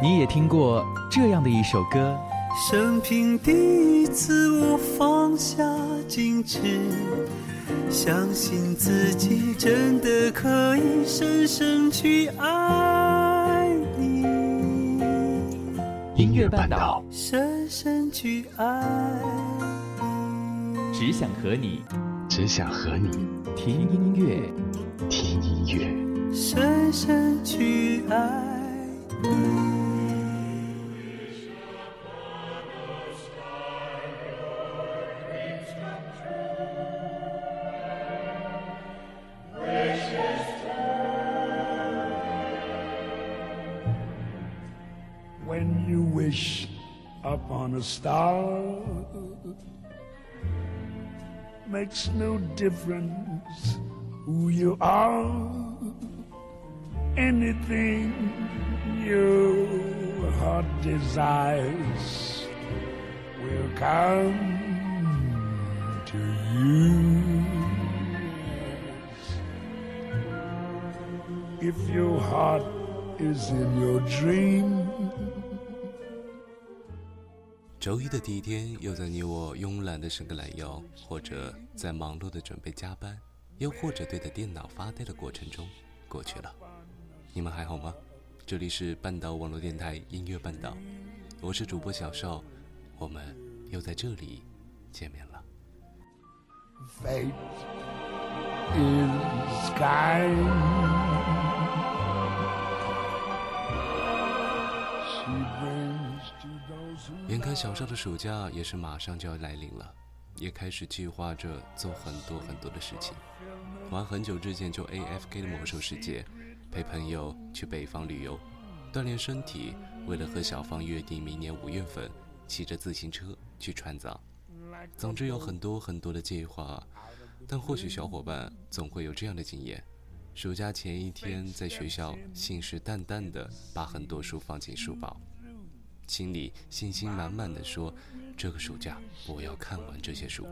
你也听过这样的一首歌。生平第一次，我放下矜持，相信自己真的可以深深去爱你。音乐半岛，深深去爱你。只想和你，只想和你听音乐，听音乐，深深去爱你。Upon a star makes no difference who you are. Anything your heart desires will come to you. If your heart is in your dream 周一的第一天，又在你我慵懒的伸个懒腰，或者在忙碌的准备加班，又或者对着电脑发呆的过程中过去了。你们还好吗？这里是半岛网络电台音乐半岛，我是主播小邵，我们又在这里见面了。眼看小邵的暑假也是马上就要来临了，也开始计划着做很多很多的事情，玩很久之前就 AFK 的魔兽世界，陪朋友去北方旅游，锻炼身体，为了和小芳约定明年五月份骑着自行车去川藏。总之有很多很多的计划，但或许小伙伴总会有这样的经验：暑假前一天在学校信誓旦旦地把很多书放进书包。心里信心满满的说：“这个暑假我要看完这些书。”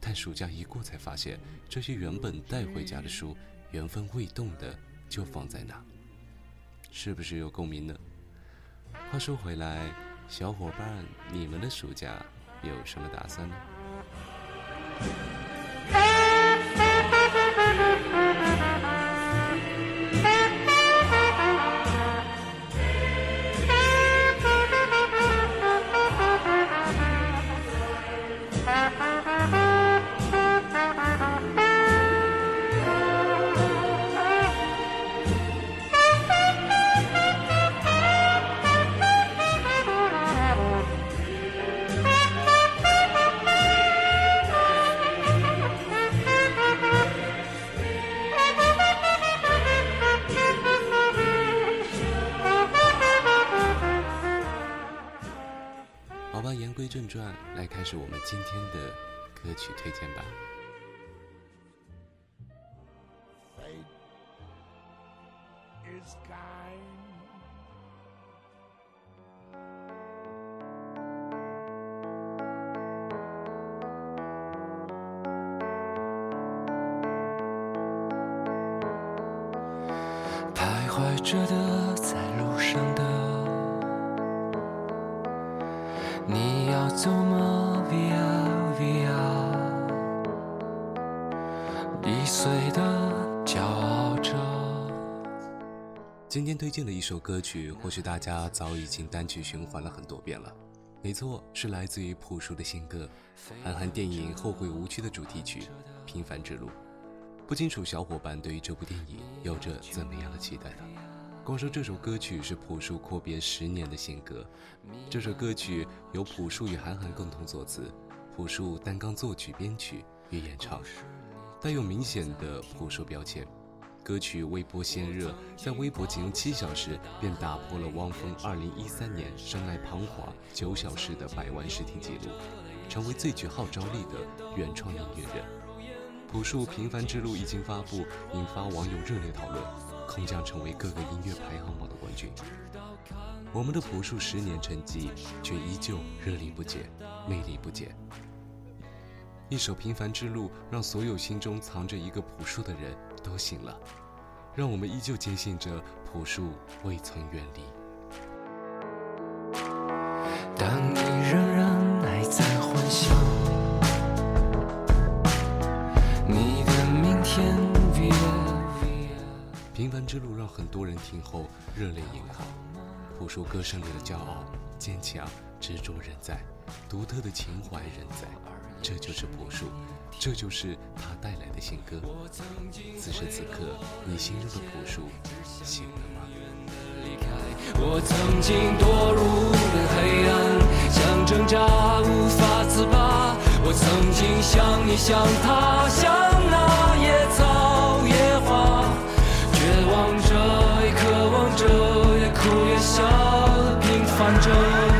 但暑假一过，才发现这些原本带回家的书原封未动的就放在那，是不是有共鸣呢？话说回来，小伙伴，你们的暑假有什么打算呢？开始我们今天的歌曲推荐吧。今天推荐的一首歌曲，或许大家早已经单曲循环了很多遍了。没错，是来自于朴树的新歌，韩寒电影《后会无期》的主题曲《平凡之路》。不清楚小伙伴对于这部电影有着怎么样的期待呢？光说这首歌曲是朴树阔别十年的新歌，这首歌曲由朴树与韩寒共同作词，朴树担纲作曲、编曲与演唱，带有明显的朴树标签。歌曲微博先热，在微博仅用七小时便打破了汪峰2013年生来彷徨九小时的百万试听记录，成为最具号召力的原创音乐人。朴树《平凡之路》一经发布，引发网友热烈讨论，恐将成为各个音乐排行榜的冠军。我们的朴树十年沉寂，却依旧热力不减，魅力不减。一首《平凡之路》，让所有心中藏着一个朴树的人都醒了，让我们依旧坚信着朴树未曾远离。当你仍然还在幻想你的明天平凡之路让很多人听后热泪盈眶。朴树歌声里的骄傲、坚强、执着仍在，独特的情怀仍在，这就是朴树，这就是他带来的新歌。此时此刻，你心中的朴树醒了吗？我曾经堕入了黑暗，想挣扎无法自拔。我曾经像你，像他，像那野草野花，绝望着，也渴望着，也哭也笑，平凡着。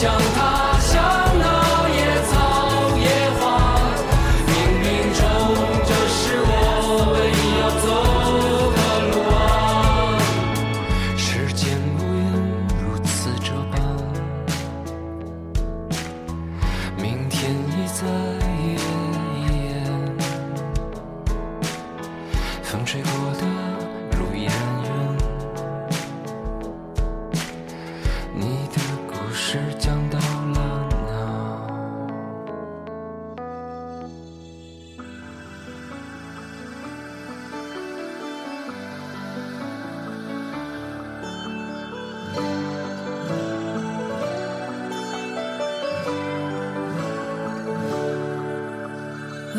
想，他，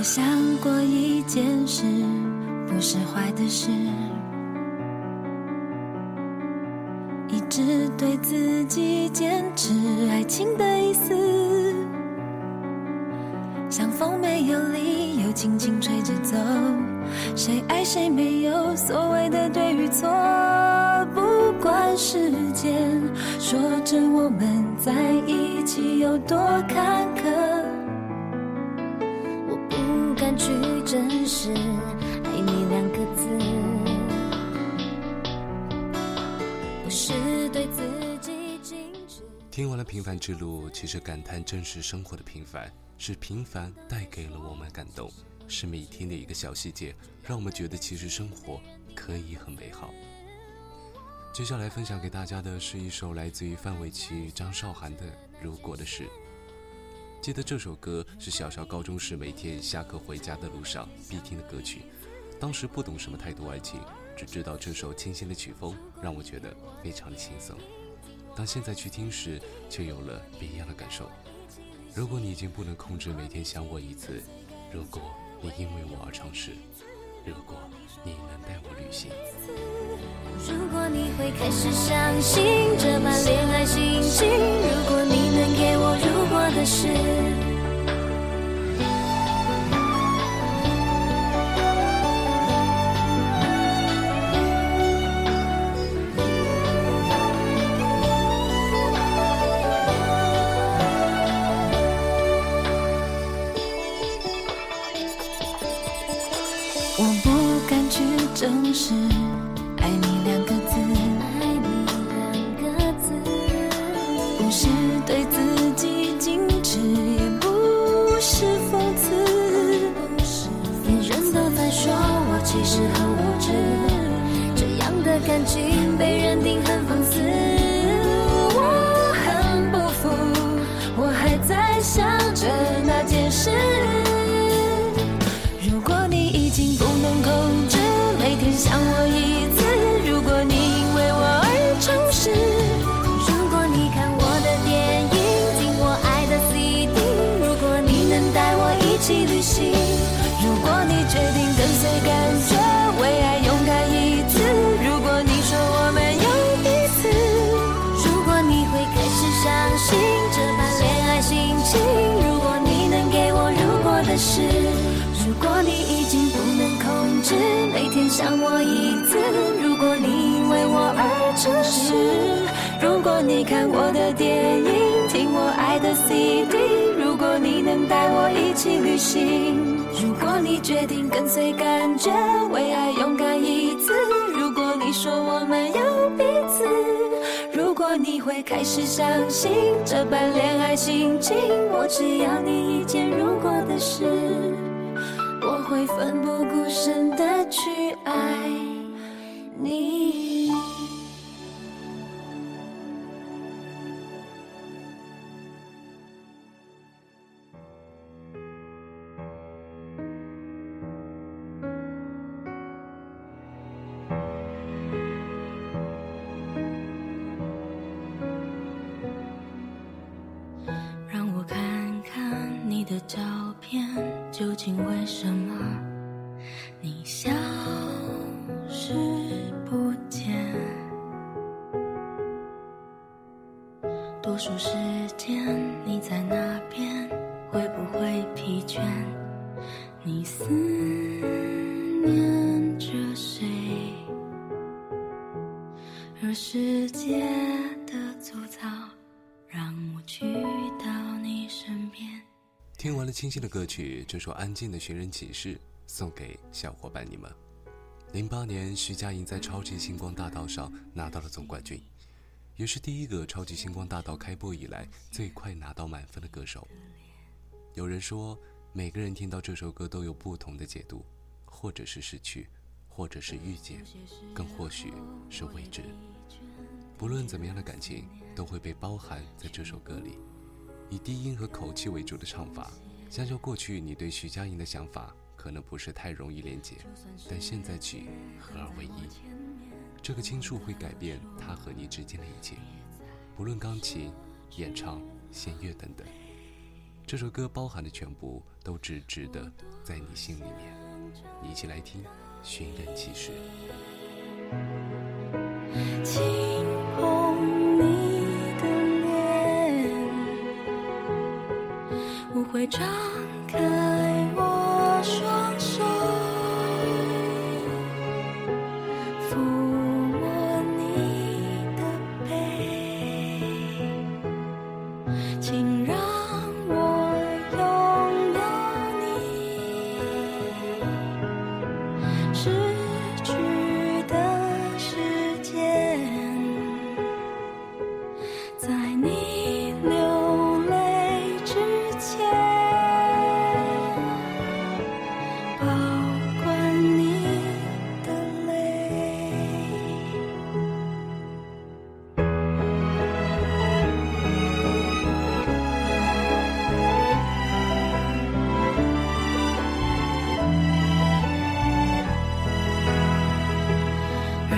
我想过一件事，不是坏的事，是对自己矜持。听完了《平凡之路》，其实感叹真实生活的平凡，是平凡带给了我们感动，是每天的一个小细节，让我们觉得其实生活可以很美好。接下来分享给大家的是一首来自于范玮琪、张韶涵的《如果的事》。记得这首歌是小小高中时每天下课回家的路上必听的歌曲，当时不懂什么太多爱情，只知道这首清新的曲风让我觉得非常的轻松。当现在去听时，却有了不一样的感受。如果你已经不能控制每天想我一次，如果你因为我而尝试，如果你能带我旅行，如果你会开始相信这般恋爱心情，如果你能给我如果的事。的事，如果你已经不能控制，每天想我一次，如果你因为我而诚实，如果你看我的电影，听我爱的 CD，如果你能带我一起旅行，如果你决定跟随感觉，为爱勇敢一次，如果你说我们有，会开始相信这般恋爱心情，我只要你一件如果的事。我会奋不顾身的去爱你。听完了清新的歌曲，这首安静的寻人启事送给小伙伴你们。零八年，徐佳莹在《超级星光大道》上拿到了总冠军，也是第一个《超级星光大道》开播以来最快拿到满分的歌手。有人说，每个人听到这首歌都有不同的解读，或者是失去，或者是遇见，更或许是未知。不论怎么样的感情，都会被包含在这首歌里。以低音和口气为主的唱法，相较过去，你对徐佳莹的想法可能不是太容易连接，但现在起合二为一，这个倾诉会改变他和你之间的一切，不论钢琴、演唱、弦乐等等，这首歌包含的全部都只值得在你心里面。一起来听《寻人启事》。会张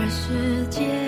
这世界。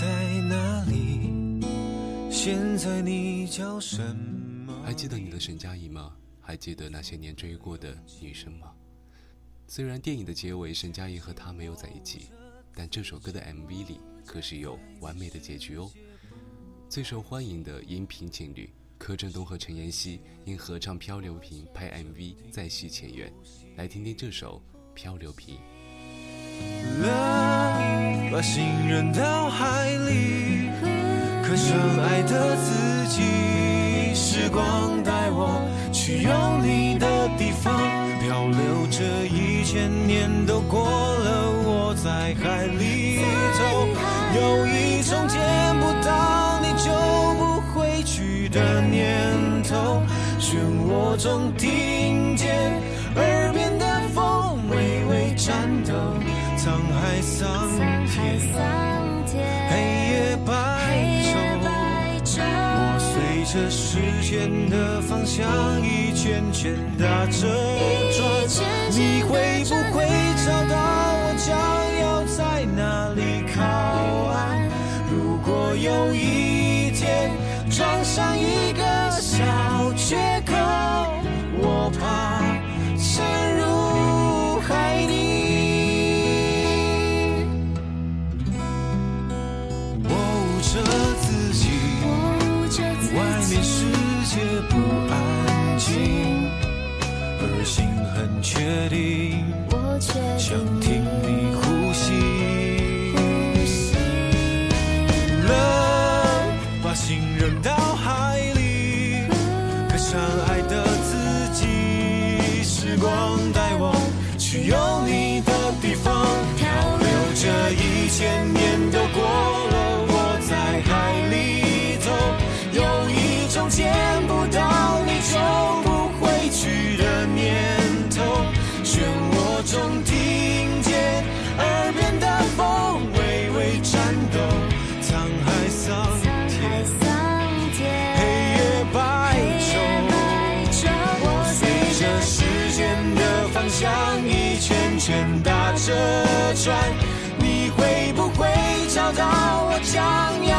在哪里？现在你叫什么？还记得你的沈佳宜吗？还记得那些年追过的女生吗？虽然电影的结尾沈佳宜和他没有在一起，但这首歌的 MV 里可是有完美的结局哦。最受欢迎的音频情侣柯震东和陈妍希因合唱《漂流瓶》拍 MV 再续前缘，来听听这首《漂流瓶》。把心扔到海里，可深爱的自己。时光带我去有你的地方，漂流这一千年都过了，我在海里头，有一种见不到你就不回去的念头，漩涡中听见着时间的方向一圈圈打着转，你会不会找到我将要在哪里靠岸？如果有一天撞上找到我将要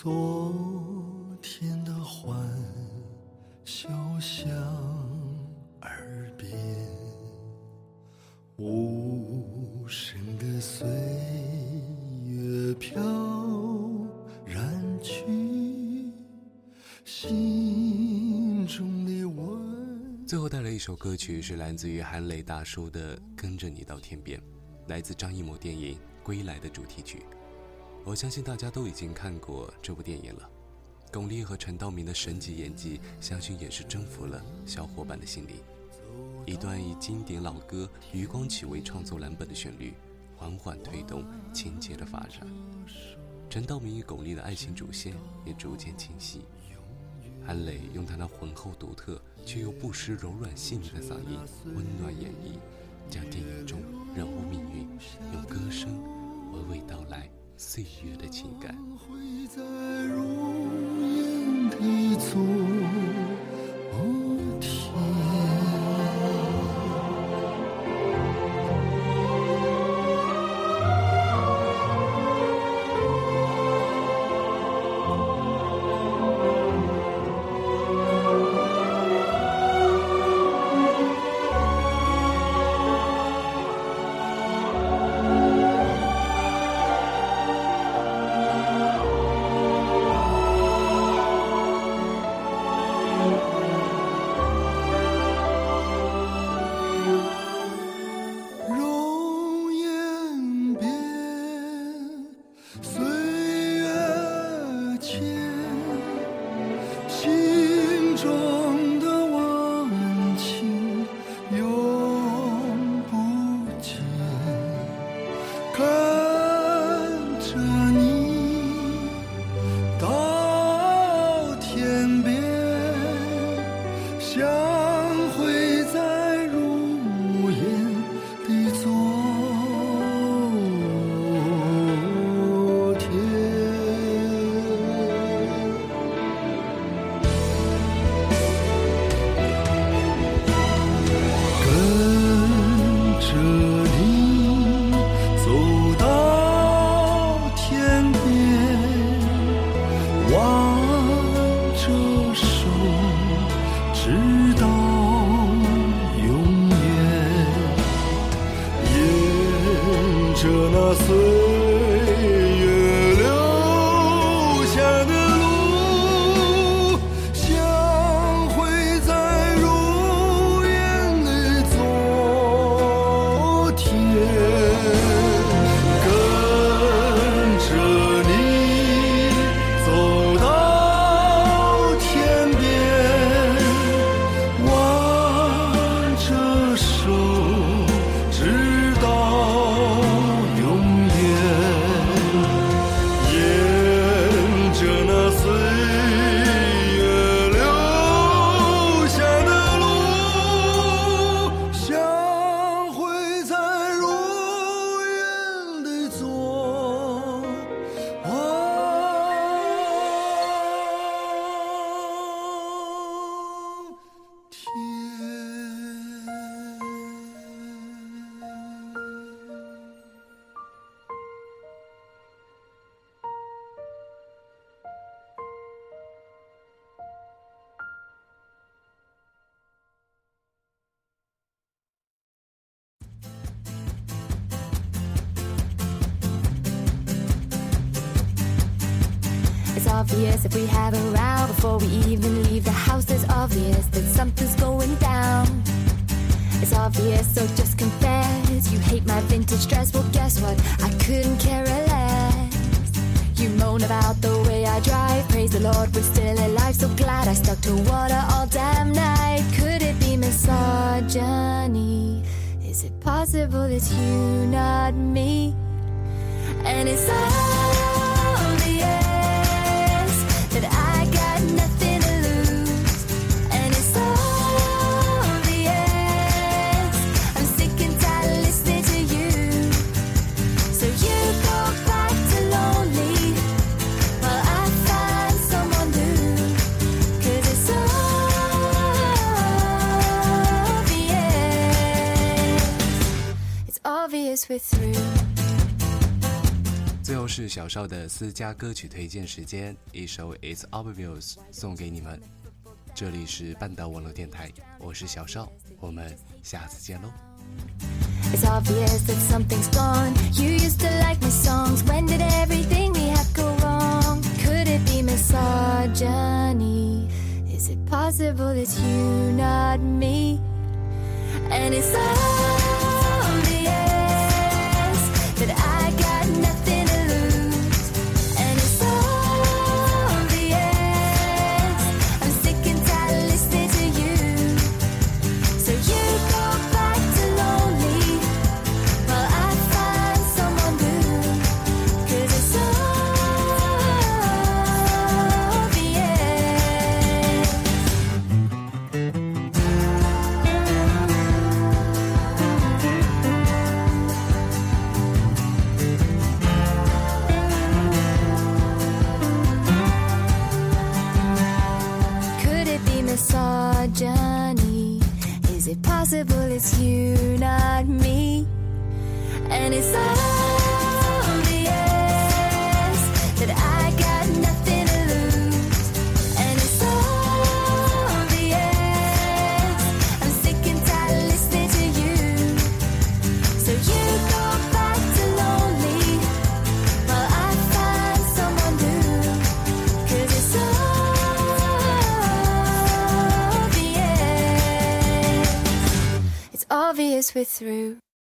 昨天的欢笑响耳边，无声的岁月飘然去，心中的温。最后带来一首歌曲，是来自于韩磊大叔的《跟着你到天边》，来自张艺谋电影《归来》的主题曲。我相信大家都已经看过这部电影了。巩俐和陈道明的神级演技，相信也是征服了小伙伴的心灵。一段以经典老歌《余光曲》为创作蓝本的旋律，缓缓推动情节的发展。陈道明与巩俐的爱情主线也逐渐清晰。韩磊用他那浑厚独特却又不失柔软细腻的嗓音，温暖演绎，将电影中人物命运用歌声娓娓道来岁月的情感。会在容颜的昨 obvious if we have a row before we even leave the house. It's obvious that something's going down. It's obvious, so just confess you hate my vintage dress. Well, guess what? I couldn't care less. You moan about the way I drive. Praise the Lord, we're still alive. So glad I stuck to water all damn night. Could it be misogyny? Is it possible it's you, not me? And it's obvious 最后是小邵的私家歌曲推荐时间，一首《It's Obvious》送给你们。这里是半岛网络电台，我是小邵，我们下次见喽。 It's obvious that something's gone. You used to like my songs. When did everything we had go wrong? Could it be misogyny? Is it possible it's you, not me? And it's obvious Through.